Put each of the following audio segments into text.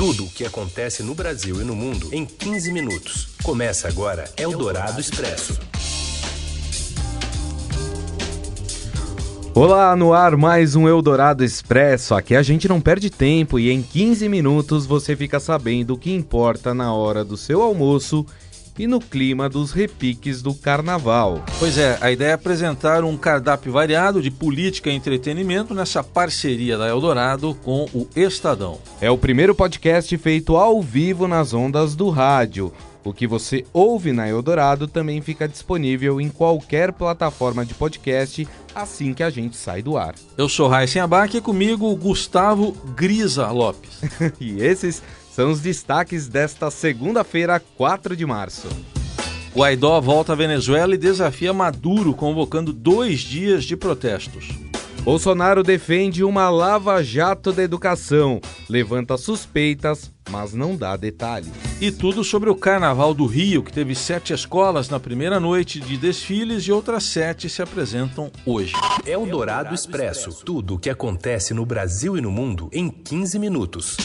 Tudo o que acontece no Brasil e no mundo em 15 minutos. Começa agora Eldorado Expresso. Olá, no ar mais um Eldorado Expresso. Aqui a gente não perde tempo e em 15 minutos você fica sabendo o que importa na hora do seu almoço e no clima dos repiques do carnaval. Pois é, a ideia é apresentar um cardápio variado de política e entretenimento nessa parceria da Eldorado com o Estadão. É o primeiro podcast feito ao vivo nas ondas do rádio. O que você ouve na Eldorado também fica disponível em qualquer plataforma de podcast assim que a gente sai do ar. Eu sou Raíssen Abac e comigo Gustavo Grisa Lopes. e esses são os destaques desta segunda-feira, 4 de março. Guaidó volta à Venezuela e desafia Maduro, convocando dois dias de protestos. Bolsonaro defende uma lava-jato da educação, levanta suspeitas, mas não dá detalhes. E tudo sobre o Carnaval do Rio, que teve sete escolas na primeira noite de desfiles e outras sete se apresentam hoje. É o Dourado Expresso tudo o que acontece no Brasil e no mundo em 15 minutos.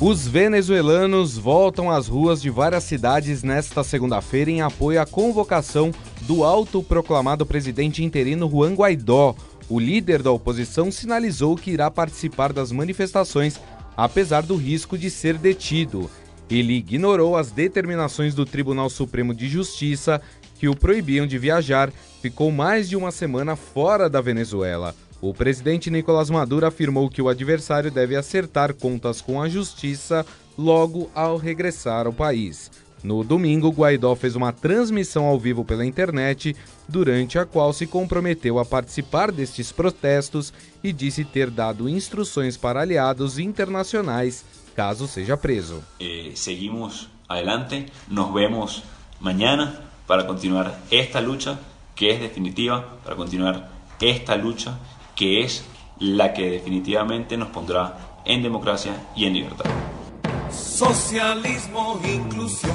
Os venezuelanos voltam às ruas de várias cidades nesta segunda-feira em apoio à convocação do autoproclamado presidente interino Juan Guaidó. O líder da oposição sinalizou que irá participar das manifestações, apesar do risco de ser detido. Ele ignorou as determinações do Tribunal Supremo de Justiça que o proibiam de viajar, ficou mais de uma semana fora da Venezuela. O presidente Nicolás Maduro afirmou que o adversário deve acertar contas com a justiça logo ao regressar ao país. No domingo, Guaidó fez uma transmissão ao vivo pela internet, durante a qual se comprometeu a participar destes protestos e disse ter dado instruções para aliados internacionais caso seja preso. Eh, seguimos adelante, nos vemos mañana para continuar esta lucha que es definitiva, para continuar esta lucha que es la que definitivamente nos pondrá en democracia y en libertad. Socialismo, inclusión,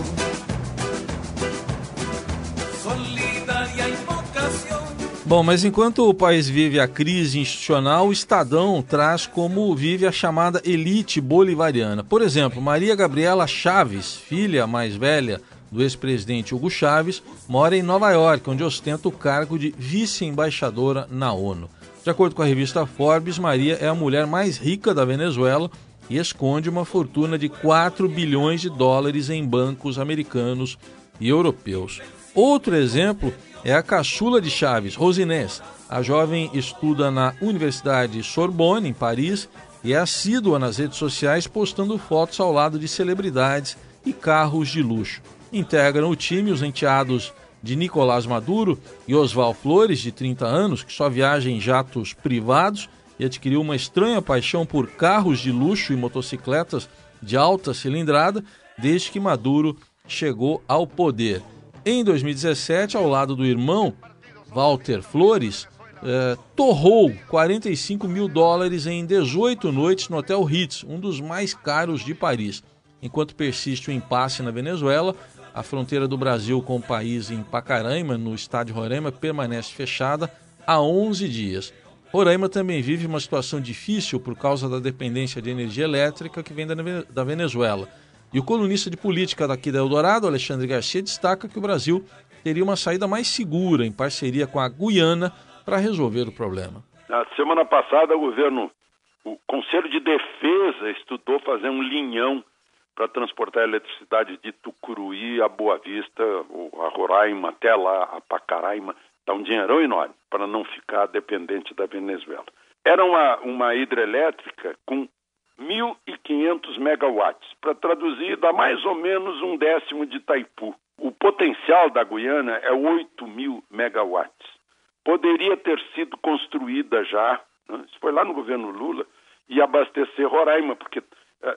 solidaria y vocación. Bom, mas enquanto o país vive a crise institucional, o Estadão traz como vive a chamada elite bolivariana. Por exemplo, Maria Gabriela Chaves, filha mais velha do ex-presidente Hugo Chaves, mora em Nova York, onde ostenta o cargo de vice-embaixadora na ONU. De acordo com a revista Forbes, Maria é a mulher mais rica da Venezuela e esconde uma fortuna de 4 bilhões de dólares em bancos americanos e europeus. Outro exemplo é a caçula de Chaves, Rosinés. A jovem estuda na Universidade Sorbonne, em Paris, e é assídua nas redes sociais postando fotos ao lado de celebridades e carros de luxo. Integram o time os enteados de Nicolás Maduro e Oswald Flores, de 30 anos, que só viaja em jatos privados e adquiriu uma estranha paixão por carros de luxo e motocicletas de alta cilindrada desde que Maduro chegou ao poder. Em 2017, ao lado do irmão Walter Flores, eh, torrou 45 mil dólares em 18 noites no Hotel Ritz, um dos mais caros de Paris. Enquanto persiste o impasse na Venezuela, a fronteira do Brasil com o país em Pacaraima, no estado de Roraima, permanece fechada há 11 dias. Roraima também vive uma situação difícil por causa da dependência de energia elétrica que vem da Venezuela. E o colunista de política daqui da Eldorado, Alexandre Garcia, destaca que o Brasil teria uma saída mais segura em parceria com a Guiana para resolver o problema. Na semana passada, o governo, o Conselho de Defesa estudou fazer um linhão para transportar eletricidade de Tucuruí a Boa Vista, a Roraima, até lá, a Pacaraima. Dá um dinheirão enorme para não ficar dependente da Venezuela. Era uma, uma hidrelétrica com 1.500 megawatts. Para traduzir, dá mais ou menos um décimo de Itaipu. O potencial da Guiana é 8 mil megawatts. Poderia ter sido construída já, né? isso foi lá no governo Lula, e abastecer Roraima, porque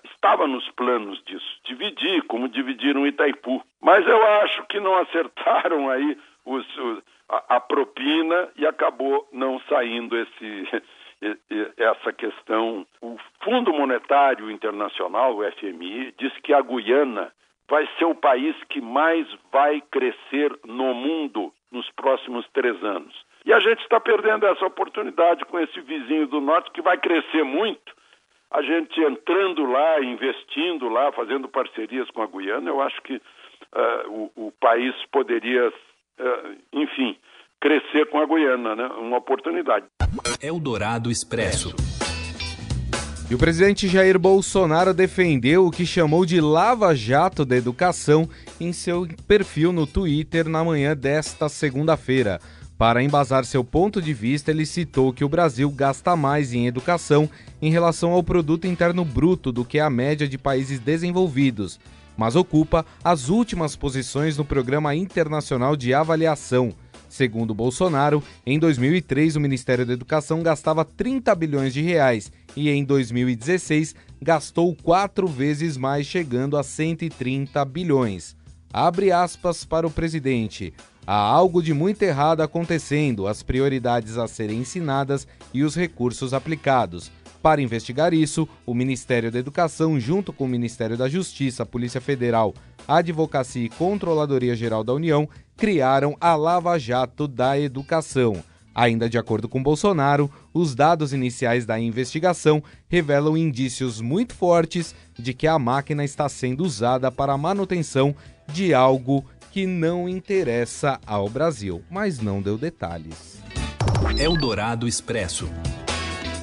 estava nos planos disso, dividir, como dividiram Itaipu. Mas eu acho que não acertaram aí os, os, a, a, propina e acabou não saindo esse, essa questão. O Fundo Monetário Internacional, o FMI, diz que a Guiana vai ser o país que mais vai crescer no mundo nos próximos três anos. E a gente está perdendo essa oportunidade com esse vizinho do norte que vai crescer muito a gente entrando lá, investindo lá, fazendo parcerias com a Guiana, eu acho que uh, o, o, país poderia, uh, enfim, crescer com a Guiana, né? Uma oportunidade. Eldorado Expresso. E o presidente Jair Bolsonaro defendeu o que chamou de lava-jato da educação em seu perfil no Twitter na manhã desta segunda-feira. Para embasar seu ponto de vista, ele citou que o Brasil gasta mais em educação em relação ao produto interno bruto do que a média de países desenvolvidos, mas ocupa as últimas posições no Programa Internacional de Avaliação. Segundo Bolsonaro, em 2003 o Ministério da Educação gastava 30 bilhões de reais e em 2016 gastou quatro vezes mais, chegando a 130 bilhões. Abre aspas para o presidente. Há algo de muito errado acontecendo, as prioridades a serem ensinadas e os recursos aplicados. Para investigar isso, o Ministério da Educação, junto com o Ministério da Justiça, Polícia Federal, Advocacia e Controladoria Geral da União, criaram a Lava Jato da Educação. Ainda de acordo com Bolsonaro, os dados iniciais da investigação revelam indícios muito fortes de que a máquina está sendo usada para a manutenção de algo que não interessa ao Brasil, mas não deu detalhes. Eldorado Expresso.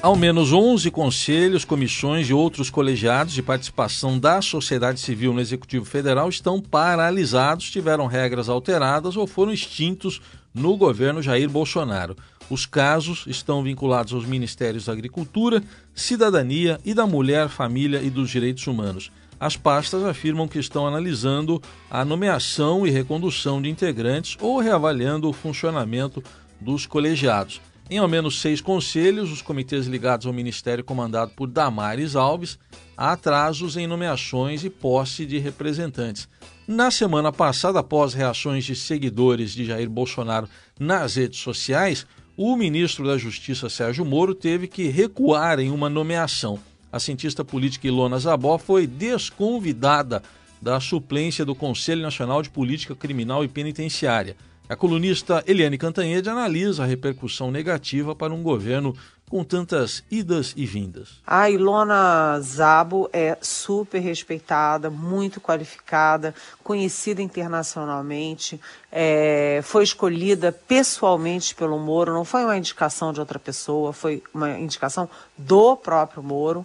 Ao menos 11 conselhos, comissões e outros colegiados de participação da sociedade civil no Executivo Federal estão paralisados, tiveram regras alteradas ou foram extintos no governo Jair Bolsonaro. Os casos estão vinculados aos Ministérios da Agricultura, Cidadania e da Mulher, Família e dos Direitos Humanos. As pastas afirmam que estão analisando a nomeação e recondução de integrantes ou reavaliando o funcionamento dos colegiados. Em ao menos seis conselhos, os comitês ligados ao ministério comandado por Damares Alves, há atrasos em nomeações e posse de representantes. Na semana passada, após reações de seguidores de Jair Bolsonaro nas redes sociais, o ministro da Justiça Sérgio Moro teve que recuar em uma nomeação. A cientista política Ilona Zabó foi desconvidada da suplência do Conselho Nacional de Política Criminal e Penitenciária. A colunista Eliane Cantanhede analisa a repercussão negativa para um governo com tantas idas e vindas. A Ilona Zabo é super respeitada, muito qualificada, conhecida internacionalmente, é, foi escolhida pessoalmente pelo Moro, não foi uma indicação de outra pessoa, foi uma indicação do próprio Moro.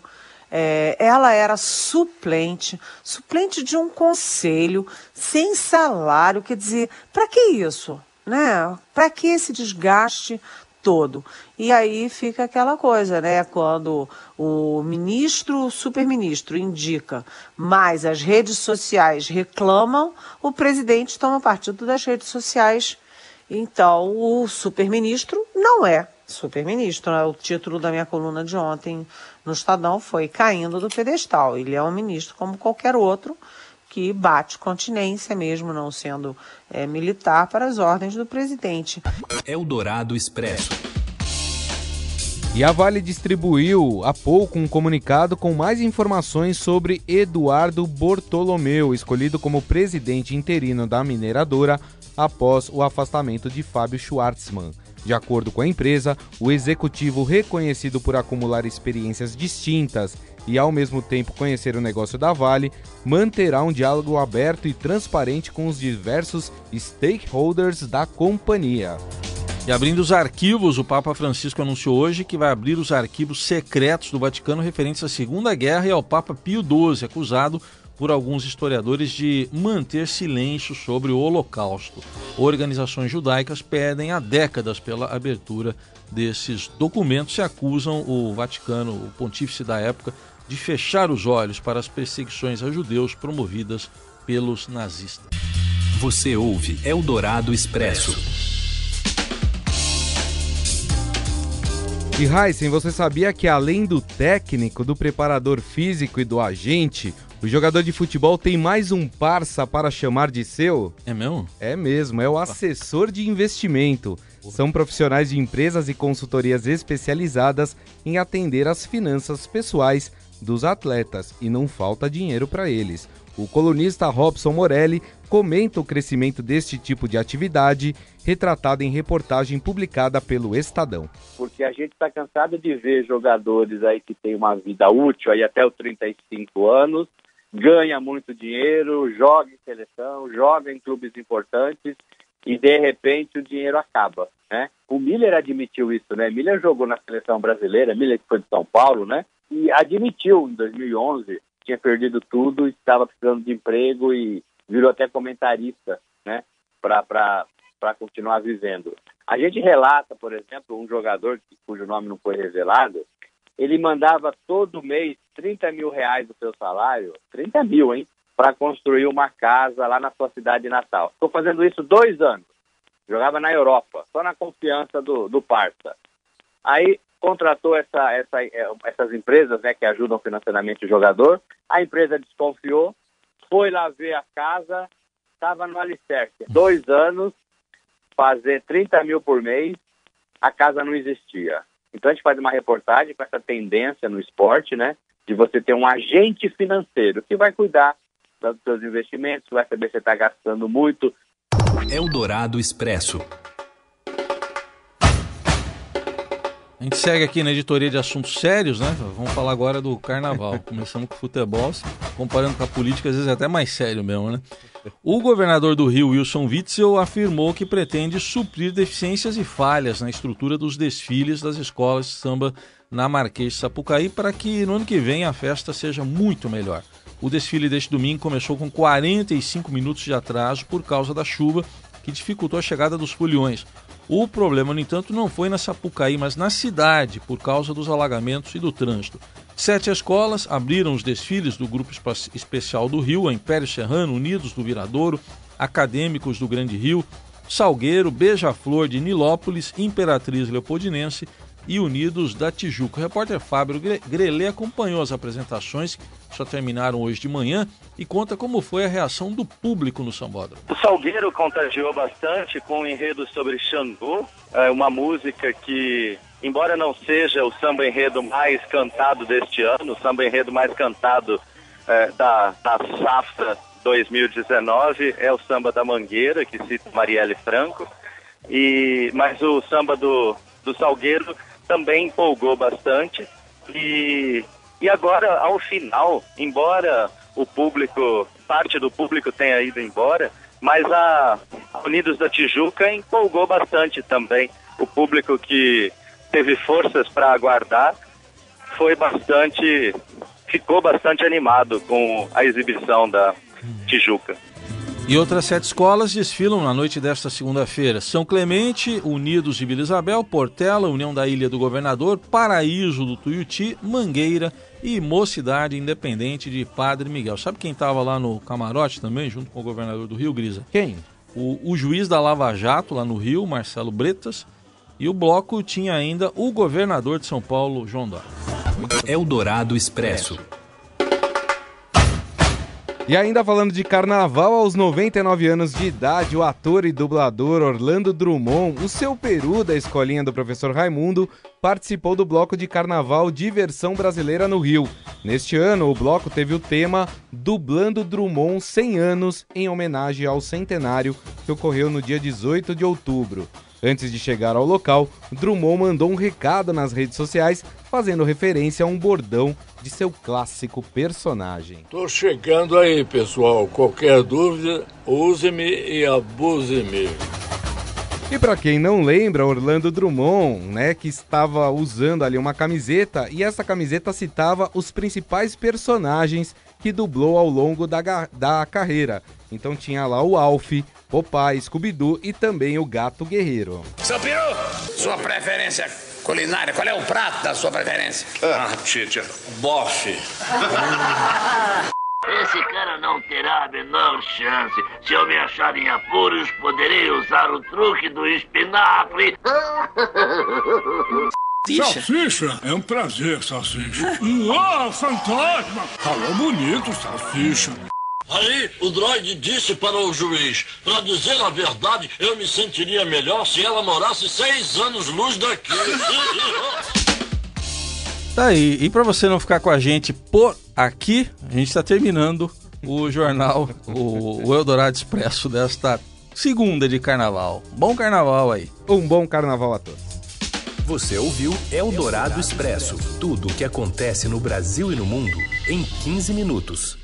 É, ela era suplente, suplente de um conselho, sem salário. Quer dizer, para que isso? Né? Para que esse desgaste todo? E aí fica aquela coisa, né? Quando o ministro, o superministro indica, mas as redes sociais reclamam, o presidente toma partido das redes sociais. Então, o superministro não é superministro. Né? O título da minha coluna de ontem no Estadão foi Caindo do Pedestal. Ele é um ministro como qualquer outro que bate continência, mesmo não sendo é, militar, para as ordens do presidente. Eldorado Expresso. E a Vale distribuiu há pouco um comunicado com mais informações sobre Eduardo Bortolomeu, escolhido como presidente interino da mineradora após o afastamento de Fábio Schwartzman. De acordo com a empresa, o executivo, reconhecido por acumular experiências distintas e ao mesmo tempo conhecer o negócio da Vale, manterá um diálogo aberto e transparente com os diversos stakeholders da companhia. E abrindo os arquivos, o Papa Francisco anunciou hoje que vai abrir os arquivos secretos do Vaticano referentes à Segunda Guerra e ao Papa Pio XII, acusado por alguns historiadores de manter silêncio sobre o Holocausto. Organizações judaicas pedem há décadas pela abertura desses documentos e acusam o Vaticano, o pontífice da época, de fechar os olhos para as perseguições a judeus promovidas pelos nazistas. Você ouve Eldorado Expresso. E Heisen, você sabia que além do técnico, do preparador físico e do agente, o jogador de futebol tem mais um parça para chamar de seu? É mesmo? É mesmo, é o assessor de investimento. São profissionais de empresas e consultorias especializadas em atender as finanças pessoais, dos atletas e não falta dinheiro para eles. O colunista Robson Morelli comenta o crescimento deste tipo de atividade, retratado em reportagem publicada pelo Estadão. Porque a gente está cansado de ver jogadores aí que têm uma vida útil aí até os 35 anos, ganha muito dinheiro, joga em seleção, joga em clubes importantes e de repente o dinheiro acaba, né? O Miller admitiu isso, né? Miller jogou na seleção brasileira, Miller que foi de São Paulo, né? E admitiu em 2011 tinha perdido tudo, estava precisando de emprego e virou até comentarista, né? Para continuar vivendo. A gente relata, por exemplo, um jogador cujo nome não foi revelado, ele mandava todo mês 30 mil reais do seu salário, 30 mil, hein? Para construir uma casa lá na sua cidade natal. Estou fazendo isso dois anos. Jogava na Europa, só na confiança do, do Parça. Aí contratou essa, essa, é, essas empresas né, que ajudam financeiramente o jogador. A empresa desconfiou, foi lá ver a casa, estava no alicerce. Dois anos, fazer 30 mil por mês, a casa não existia. Então a gente faz uma reportagem com essa tendência no esporte, né? De você ter um agente financeiro que vai cuidar dos seus investimentos, vai saber se está gastando muito. Eldorado Expresso. A gente segue aqui na editoria de assuntos sérios, né? Vamos falar agora do carnaval. Começamos com futebol, comparando com a política, às vezes é até mais sério mesmo, né? O governador do Rio, Wilson Witzel, afirmou que pretende suprir deficiências e falhas na estrutura dos desfiles das escolas de samba na Marquês de Sapucaí para que no ano que vem a festa seja muito melhor. O desfile deste domingo começou com 45 minutos de atraso por causa da chuva que dificultou a chegada dos foliões. O problema, no entanto, não foi na Sapucaí, mas na cidade, por causa dos alagamentos e do trânsito. Sete escolas abriram os desfiles do Grupo Especial do Rio, a Império Serrano, Unidos do Viradouro, Acadêmicos do Grande Rio, Salgueiro, Beija-Flor de Nilópolis, Imperatriz Leopoldinense e Unidos da Tijuca. O repórter Fábio Grelê acompanhou as apresentações que só terminaram hoje de manhã e conta como foi a reação do público no Sambódromo. O Salgueiro contagiou bastante com um enredo sobre Xangô, é uma música que, embora não seja o samba enredo mais cantado deste ano, o samba enredo mais cantado é, da, da safra 2019 é o samba da Mangueira, que cita Marielle Franco, e, mas o samba do, do Salgueiro também empolgou bastante. E, e agora, ao final, embora o público, parte do público tenha ido embora, mas a Unidos da Tijuca empolgou bastante também. O público que teve forças para aguardar foi bastante, ficou bastante animado com a exibição da Tijuca. E outras sete escolas desfilam na noite desta segunda-feira. São Clemente, Unidos de Vila Isabel, Portela, União da Ilha do Governador, Paraíso do Tuiuti, Mangueira e Mocidade Independente de Padre Miguel. Sabe quem estava lá no camarote também, junto com o governador do Rio, Grisa? Quem? O, o juiz da Lava Jato, lá no Rio, Marcelo Bretas. E o bloco tinha ainda o governador de São Paulo, João Dória. Eldorado Expresso. E ainda falando de carnaval, aos 99 anos de idade, o ator e dublador Orlando Drummond, o seu peru da escolinha do professor Raimundo, participou do bloco de carnaval Diversão Brasileira no Rio. Neste ano, o bloco teve o tema Dublando Drummond 100 anos, em homenagem ao centenário que ocorreu no dia 18 de outubro. Antes de chegar ao local, Drummond mandou um recado nas redes sociais fazendo referência a um bordão de seu clássico personagem. Tô chegando aí, pessoal. Qualquer dúvida, use-me e abuse-me. E para quem não lembra, Orlando Drummond, né, que estava usando ali uma camiseta e essa camiseta citava os principais personagens que dublou ao longo da, da carreira. Então tinha lá o Alf, Popeye, Scooby-Doo e também o Gato Guerreiro. Seu Peru, sua preferência culinária, qual é o prato da sua preferência? Ah, Tite, bofe. Esse cara não terá a menor chance. Se eu me achar em apuros, poderei usar o truque do espinafre. Salsicha, é um prazer, Salsicha. Uau, fantasma! Falou bonito, Salsicha. Aí o droid disse para o juiz: para dizer a verdade, eu me sentiria melhor se ela morasse seis anos luz daqui. Tá aí. E para você não ficar com a gente por aqui, a gente está terminando o jornal, o, o Eldorado Expresso desta segunda de carnaval. Bom carnaval aí. Um bom carnaval a todos. Você ouviu Eldorado Expresso tudo o que acontece no Brasil e no mundo em 15 minutos.